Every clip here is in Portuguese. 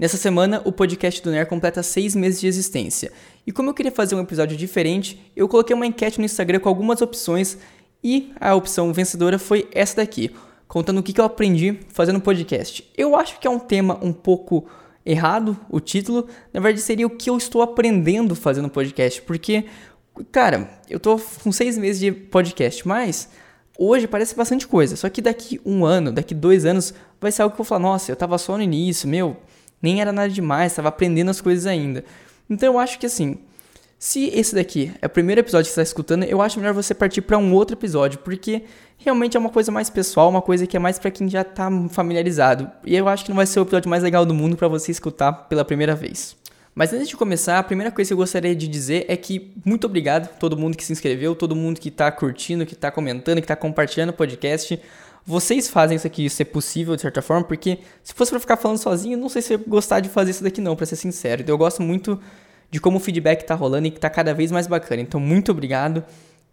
Nessa semana, o podcast do NER completa seis meses de existência. E como eu queria fazer um episódio diferente, eu coloquei uma enquete no Instagram com algumas opções e a opção vencedora foi essa daqui, contando o que eu aprendi fazendo podcast. Eu acho que é um tema um pouco errado, o título. Na verdade, seria o que eu estou aprendendo fazendo podcast, porque, cara, eu tô com seis meses de podcast, mas hoje parece bastante coisa. Só que daqui um ano, daqui dois anos, vai ser algo que eu vou falar, nossa, eu tava só no início, meu nem era nada demais, estava aprendendo as coisas ainda. Então eu acho que assim, se esse daqui é o primeiro episódio que você está escutando, eu acho melhor você partir para um outro episódio, porque realmente é uma coisa mais pessoal, uma coisa que é mais para quem já está familiarizado. E eu acho que não vai ser o episódio mais legal do mundo para você escutar pela primeira vez. Mas antes de começar, a primeira coisa que eu gostaria de dizer é que muito obrigado a todo mundo que se inscreveu, todo mundo que está curtindo, que está comentando, que está compartilhando o podcast. Vocês fazem isso aqui ser possível de certa forma, porque se fosse para ficar falando sozinho, não sei se eu ia gostar de fazer isso daqui não, para ser sincero. Então eu gosto muito de como o feedback tá rolando e que tá cada vez mais bacana. Então muito obrigado.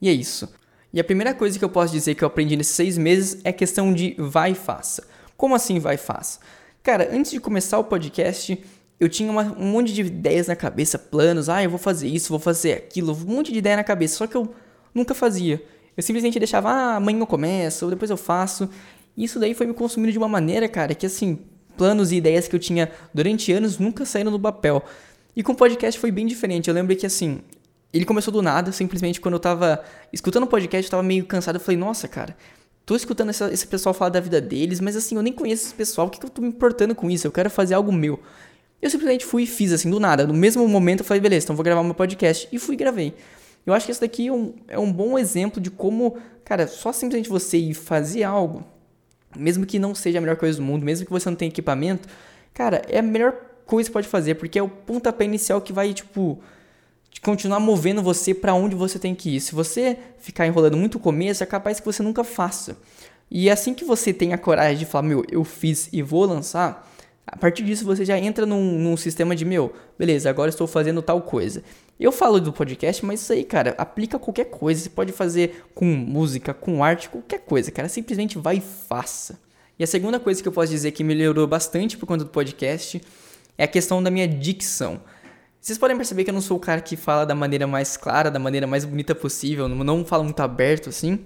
E é isso. E a primeira coisa que eu posso dizer que eu aprendi nesses seis meses é questão de vai e faça. Como assim vai e faça? Cara, antes de começar o podcast, eu tinha uma, um monte de ideias na cabeça, planos, ah, eu vou fazer isso, vou fazer aquilo, um monte de ideia na cabeça, só que eu nunca fazia. Eu simplesmente deixava, ah, amanhã eu começo, ou depois eu faço. Isso daí foi me consumindo de uma maneira, cara, que assim, planos e ideias que eu tinha durante anos nunca saíram do papel. E com o podcast foi bem diferente. Eu lembro que assim, ele começou do nada, simplesmente quando eu tava escutando o podcast, eu tava meio cansado. Eu falei, nossa, cara, tô escutando essa, esse pessoal falar da vida deles, mas assim, eu nem conheço esse pessoal, o que, que eu tô me importando com isso? Eu quero fazer algo meu. Eu simplesmente fui e fiz assim, do nada. No mesmo momento eu falei, beleza, então vou gravar meu podcast. E fui e gravei. Eu acho que esse daqui é um, é um bom exemplo de como, cara, só simplesmente você ir fazer algo, mesmo que não seja a melhor coisa do mundo, mesmo que você não tenha equipamento, cara, é a melhor coisa que pode fazer, porque é o pontapé inicial que vai, tipo, continuar movendo você para onde você tem que ir. Se você ficar enrolando muito o começo, é capaz que você nunca faça. E assim que você tem a coragem de falar, meu, eu fiz e vou lançar, a partir disso você já entra num, num sistema de, meu, beleza, agora estou fazendo tal coisa. Eu falo do podcast, mas isso aí, cara, aplica qualquer coisa. Você pode fazer com música, com arte, qualquer coisa, cara. Simplesmente vai e faça. E a segunda coisa que eu posso dizer que melhorou bastante por conta do podcast é a questão da minha dicção. Vocês podem perceber que eu não sou o cara que fala da maneira mais clara, da maneira mais bonita possível, não, não falo muito aberto assim.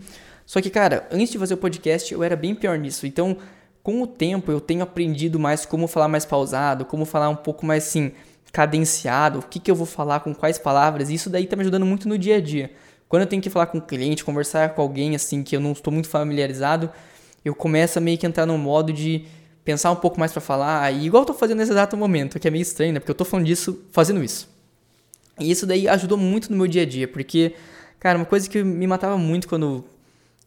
Só que, cara, antes de fazer o podcast eu era bem pior nisso. Então, com o tempo eu tenho aprendido mais como falar mais pausado, como falar um pouco mais assim cadenciado, o que, que eu vou falar com quais palavras, isso daí tá me ajudando muito no dia a dia. Quando eu tenho que falar com um cliente, conversar com alguém assim que eu não estou muito familiarizado, eu começo a meio que entrar num modo de pensar um pouco mais para falar, e igual eu tô fazendo nesse exato momento, que é meio estranho, né? Porque eu tô falando disso fazendo isso. E isso daí ajudou muito no meu dia a dia, porque, cara, uma coisa que me matava muito quando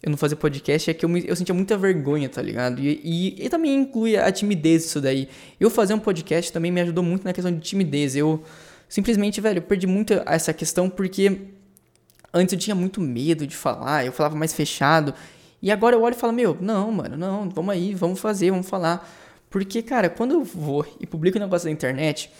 eu não fazia podcast é que eu, me, eu sentia muita vergonha, tá ligado? E, e, e, também inclui a timidez isso daí. Eu fazer um podcast também me ajudou muito na questão de timidez. Eu simplesmente, velho, eu perdi muito essa questão porque antes eu tinha muito medo de falar, eu falava mais fechado. E agora eu olho e falo, meu, não, mano, não, vamos aí, vamos fazer, vamos falar. Porque, cara, quando eu vou e publico um negócio na internet,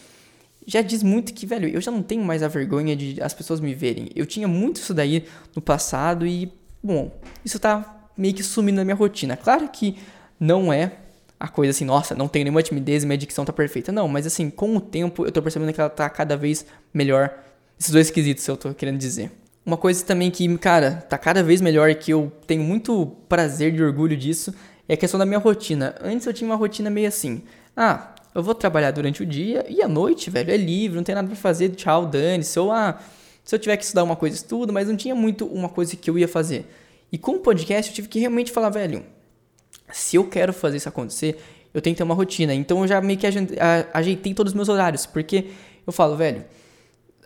já diz muito que, velho, eu já não tenho mais a vergonha de as pessoas me verem. Eu tinha muito isso daí no passado e bom, isso tá meio que sumindo na minha rotina. Claro que não é a coisa assim, nossa, não tenho nenhuma timidez e minha dicção tá perfeita. Não, mas assim, com o tempo eu tô percebendo que ela tá cada vez melhor. Esses dois quesitos eu tô querendo dizer. Uma coisa também que, cara, tá cada vez melhor e que eu tenho muito prazer e orgulho disso é a questão da minha rotina. Antes eu tinha uma rotina meio assim: ah, eu vou trabalhar durante o dia e à noite, velho, é livre, não tem nada pra fazer, tchau, dane-se. Ou, ah, se eu tiver que estudar uma coisa, estudo, mas não tinha muito uma coisa que eu ia fazer. E com o podcast eu tive que realmente falar, velho, se eu quero fazer isso acontecer, eu tenho que ter uma rotina. Então eu já meio que ajeitei todos os meus horários, porque eu falo, velho,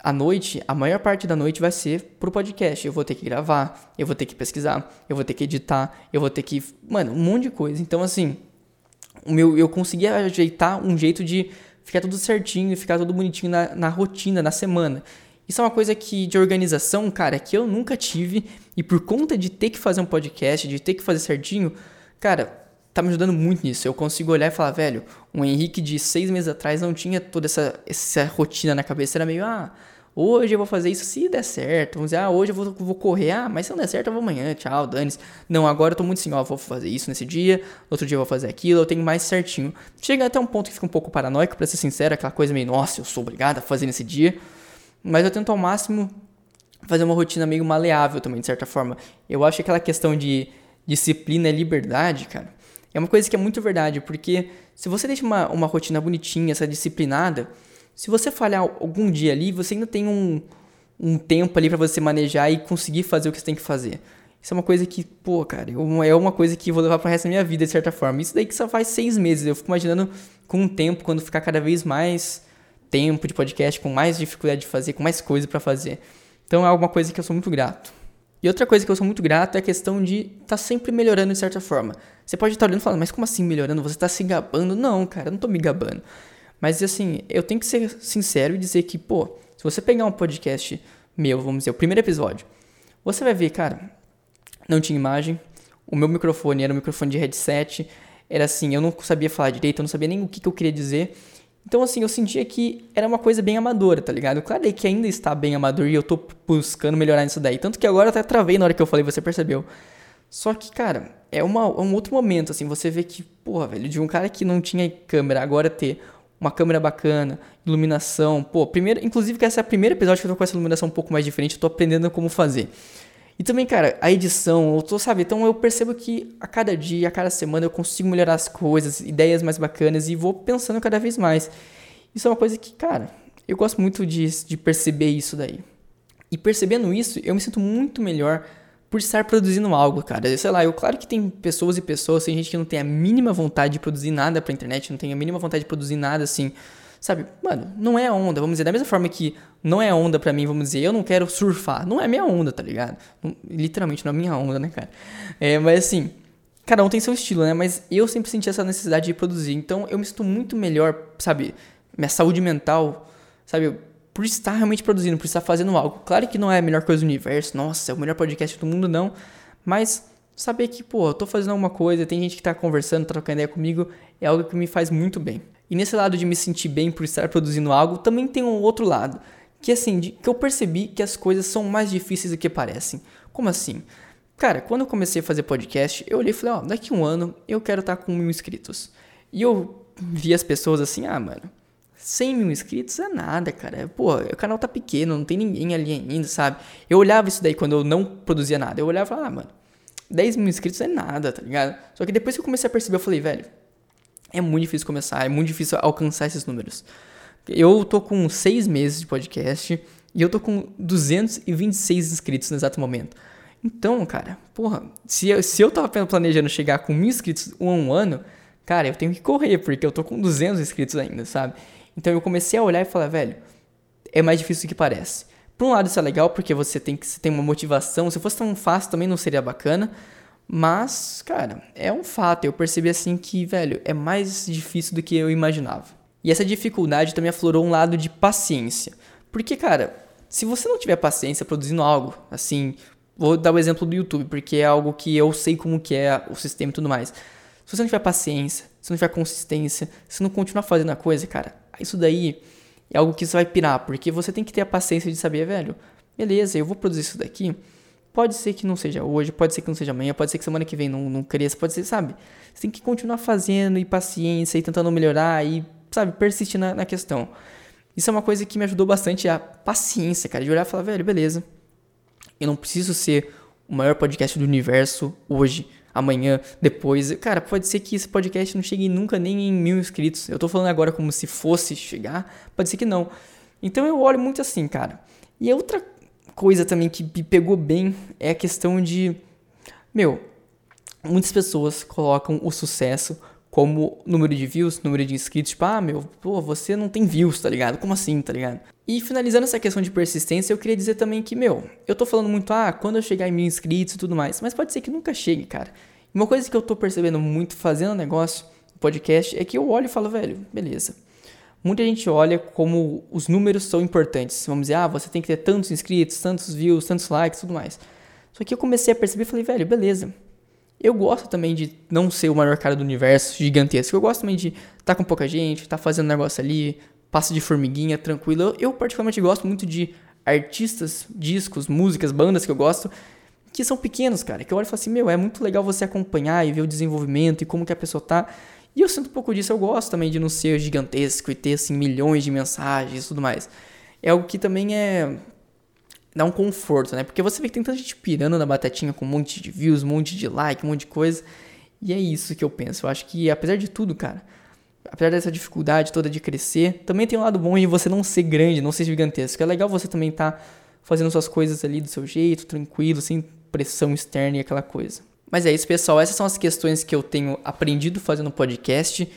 a noite, a maior parte da noite vai ser pro podcast. Eu vou ter que gravar, eu vou ter que pesquisar, eu vou ter que editar, eu vou ter que. Mano, um monte de coisa. Então, assim, o meu, eu consegui ajeitar um jeito de ficar tudo certinho, ficar tudo bonitinho na, na rotina, na semana. Isso é uma coisa que de organização, cara, que eu nunca tive e por conta de ter que fazer um podcast, de ter que fazer certinho, cara, tá me ajudando muito nisso. Eu consigo olhar e falar, velho, o Henrique de seis meses atrás não tinha toda essa, essa rotina na cabeça, era meio, ah, hoje eu vou fazer isso se der certo. Vamos dizer, ah, hoje eu vou, vou correr, ah, mas se não der certo eu vou amanhã, tchau, dane -se. Não, agora eu tô muito assim, ó, vou fazer isso nesse dia, outro dia eu vou fazer aquilo, eu tenho mais certinho. Chega até um ponto que fica um pouco paranoico, pra ser sincero, aquela coisa meio, nossa, eu sou obrigado a fazer nesse dia. Mas eu tento ao máximo fazer uma rotina meio maleável também, de certa forma. Eu acho que aquela questão de disciplina e liberdade, cara, é uma coisa que é muito verdade, porque se você deixa uma, uma rotina bonitinha, essa disciplinada, se você falhar algum dia ali, você ainda tem um, um tempo ali para você manejar e conseguir fazer o que você tem que fazer. Isso é uma coisa que, pô, cara, é uma coisa que eu vou levar pro resto da minha vida, de certa forma. Isso daí que só faz seis meses. Eu fico imaginando com o tempo, quando ficar cada vez mais tempo de podcast, com mais dificuldade de fazer, com mais coisa para fazer. Então é alguma coisa que eu sou muito grato. E outra coisa que eu sou muito grato é a questão de estar tá sempre melhorando de certa forma. Você pode estar olhando e falando, mas como assim melhorando? Você está se gabando? Não, cara, eu não estou me gabando. Mas assim, eu tenho que ser sincero e dizer que, pô, se você pegar um podcast meu, vamos dizer, o primeiro episódio, você vai ver, cara, não tinha imagem, o meu microfone era um microfone de headset, era assim, eu não sabia falar direito, eu não sabia nem o que, que eu queria dizer. Então, assim, eu sentia que era uma coisa bem amadora, tá ligado? Claro que ainda está bem amador e eu tô buscando melhorar nisso daí. Tanto que agora eu até travei na hora que eu falei, você percebeu. Só que, cara, é, uma, é um outro momento, assim, você vê que, porra, velho, de um cara que não tinha câmera, agora ter uma câmera bacana, iluminação. Pô, primeiro, inclusive que esse é o primeiro episódio que eu tô com essa iluminação um pouco mais diferente, eu tô aprendendo como fazer. E também, cara, a edição, eu tô, sabe? Então eu percebo que a cada dia, a cada semana eu consigo melhorar as coisas, ideias mais bacanas e vou pensando cada vez mais. Isso é uma coisa que, cara, eu gosto muito de, de perceber isso daí. E percebendo isso, eu me sinto muito melhor por estar produzindo algo, cara. Sei lá, eu claro que tem pessoas e pessoas, tem gente que não tem a mínima vontade de produzir nada pra internet, não tem a mínima vontade de produzir nada assim. Sabe, mano, não é onda, vamos dizer, da mesma forma que não é onda pra mim, vamos dizer, eu não quero surfar, não é minha onda, tá ligado? Não, literalmente não é minha onda, né, cara? É, mas assim, cada um tem seu estilo, né? Mas eu sempre senti essa necessidade de produzir, então eu me sinto muito melhor, sabe? Minha saúde mental, sabe? por estar realmente produzindo, por estar fazendo algo. Claro que não é a melhor coisa do universo, nossa, é o melhor podcast do mundo, não. Mas saber que, pô, eu tô fazendo alguma coisa, tem gente que tá conversando, trocando ideia comigo, é algo que me faz muito bem. E nesse lado de me sentir bem por estar produzindo algo, também tem um outro lado. Que assim, de, que eu percebi que as coisas são mais difíceis do que parecem. Como assim? Cara, quando eu comecei a fazer podcast, eu olhei e falei, ó, daqui um ano eu quero estar tá com mil inscritos. E eu vi as pessoas assim, ah, mano, 100 mil inscritos é nada, cara. Pô, o canal tá pequeno, não tem ninguém ali ainda, sabe? Eu olhava isso daí quando eu não produzia nada. Eu olhava e falava, ah, mano, 10 mil inscritos é nada, tá ligado? Só que depois que eu comecei a perceber, eu falei, velho, é muito difícil começar, é muito difícil alcançar esses números. Eu tô com 6 meses de podcast e eu tô com 226 inscritos no exato momento. Então, cara, porra, se eu, se eu tava planejando chegar com mil inscritos um, um ano, cara, eu tenho que correr, porque eu tô com 200 inscritos ainda, sabe? Então eu comecei a olhar e falar, velho, é mais difícil do que parece. Por um lado isso é legal porque você tem que você tem uma motivação. Se fosse tão fácil também não seria bacana. Mas, cara, é um fato. Eu percebi assim que, velho, é mais difícil do que eu imaginava. E essa dificuldade também aflorou um lado de paciência. Porque, cara, se você não tiver paciência produzindo algo, assim, vou dar o exemplo do YouTube, porque é algo que eu sei como que é o sistema e tudo mais. Se você não tiver paciência, se não tiver consistência, se não continuar fazendo a coisa, cara, isso daí é algo que você vai pirar, porque você tem que ter a paciência de saber, velho, beleza, eu vou produzir isso daqui. Pode ser que não seja hoje, pode ser que não seja amanhã, pode ser que semana que vem não, não cresça, pode ser, sabe? Você tem que continuar fazendo e paciência e tentando melhorar e, sabe, persistir na, na questão. Isso é uma coisa que me ajudou bastante a paciência, cara, de olhar e falar, velho, beleza. Eu não preciso ser o maior podcast do universo hoje amanhã, depois. Cara, pode ser que esse podcast não chegue nunca nem em mil inscritos. Eu tô falando agora como se fosse chegar, pode ser que não. Então eu olho muito assim, cara. E outra coisa também que me pegou bem é a questão de. Meu, muitas pessoas colocam o sucesso como número de views, número de inscritos, tipo, ah, meu, pô, você não tem views, tá ligado? Como assim, tá ligado? E finalizando essa questão de persistência, eu queria dizer também que, meu, eu tô falando muito, ah, quando eu chegar em mil inscritos e tudo mais, mas pode ser que nunca chegue, cara. Uma coisa que eu tô percebendo muito fazendo negócio, podcast, é que eu olho e falo, velho, beleza. Muita gente olha como os números são importantes. Vamos dizer, ah, você tem que ter tantos inscritos, tantos views, tantos likes, tudo mais. Só que eu comecei a perceber e falei, velho, beleza. Eu gosto também de não ser o maior cara do universo gigantesco. Eu gosto também de estar tá com pouca gente, estar tá fazendo negócio ali, passo de formiguinha, tranquilo. Eu, eu, particularmente gosto muito de artistas, discos, músicas, bandas que eu gosto, que são pequenos, cara. Que eu olho e falo assim, meu, é muito legal você acompanhar e ver o desenvolvimento e como que a pessoa tá. E eu sinto um pouco disso, eu gosto também de não ser gigantesco e ter, assim, milhões de mensagens e tudo mais. É algo que também é... dá um conforto, né? Porque você vê que tem tanta gente pirando na batatinha com um monte de views, um monte de like, um monte de coisa. E é isso que eu penso. Eu acho que, apesar de tudo, cara, apesar dessa dificuldade toda de crescer, também tem um lado bom de você não ser grande, não ser gigantesco. É legal você também estar tá fazendo suas coisas ali do seu jeito, tranquilo, sem pressão externa e aquela coisa. Mas é isso, pessoal. Essas são as questões que eu tenho aprendido fazendo podcast.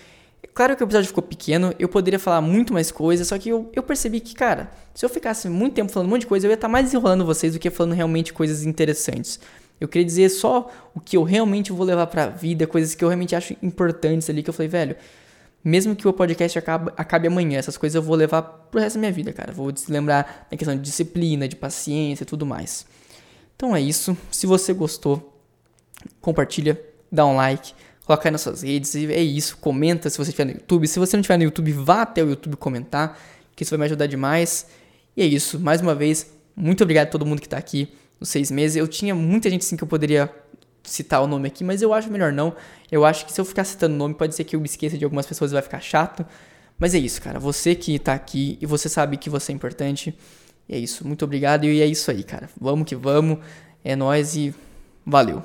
É claro que o episódio ficou pequeno, eu poderia falar muito mais coisas, só que eu, eu percebi que, cara, se eu ficasse muito tempo falando um monte de coisa, eu ia estar tá mais enrolando vocês do que falando realmente coisas interessantes. Eu queria dizer só o que eu realmente vou levar pra vida, coisas que eu realmente acho importantes ali, que eu falei, velho, mesmo que o podcast acabe, acabe amanhã, essas coisas eu vou levar pro resto da minha vida, cara. Vou lembrar da questão de disciplina, de paciência e tudo mais. Então é isso. Se você gostou, compartilha, dá um like, coloca aí nas suas redes. É isso. Comenta se você estiver no YouTube. Se você não estiver no YouTube, vá até o YouTube comentar, que isso vai me ajudar demais. E é isso. Mais uma vez, muito obrigado a todo mundo que está aqui nos seis meses. Eu tinha muita gente assim que eu poderia citar o nome aqui, mas eu acho melhor não. Eu acho que se eu ficar citando o nome, pode ser que eu me esqueça de algumas pessoas e vai ficar chato. Mas é isso, cara. Você que tá aqui e você sabe que você é importante. E é isso. Muito obrigado. E é isso aí, cara. Vamos que vamos. É nós e valeu.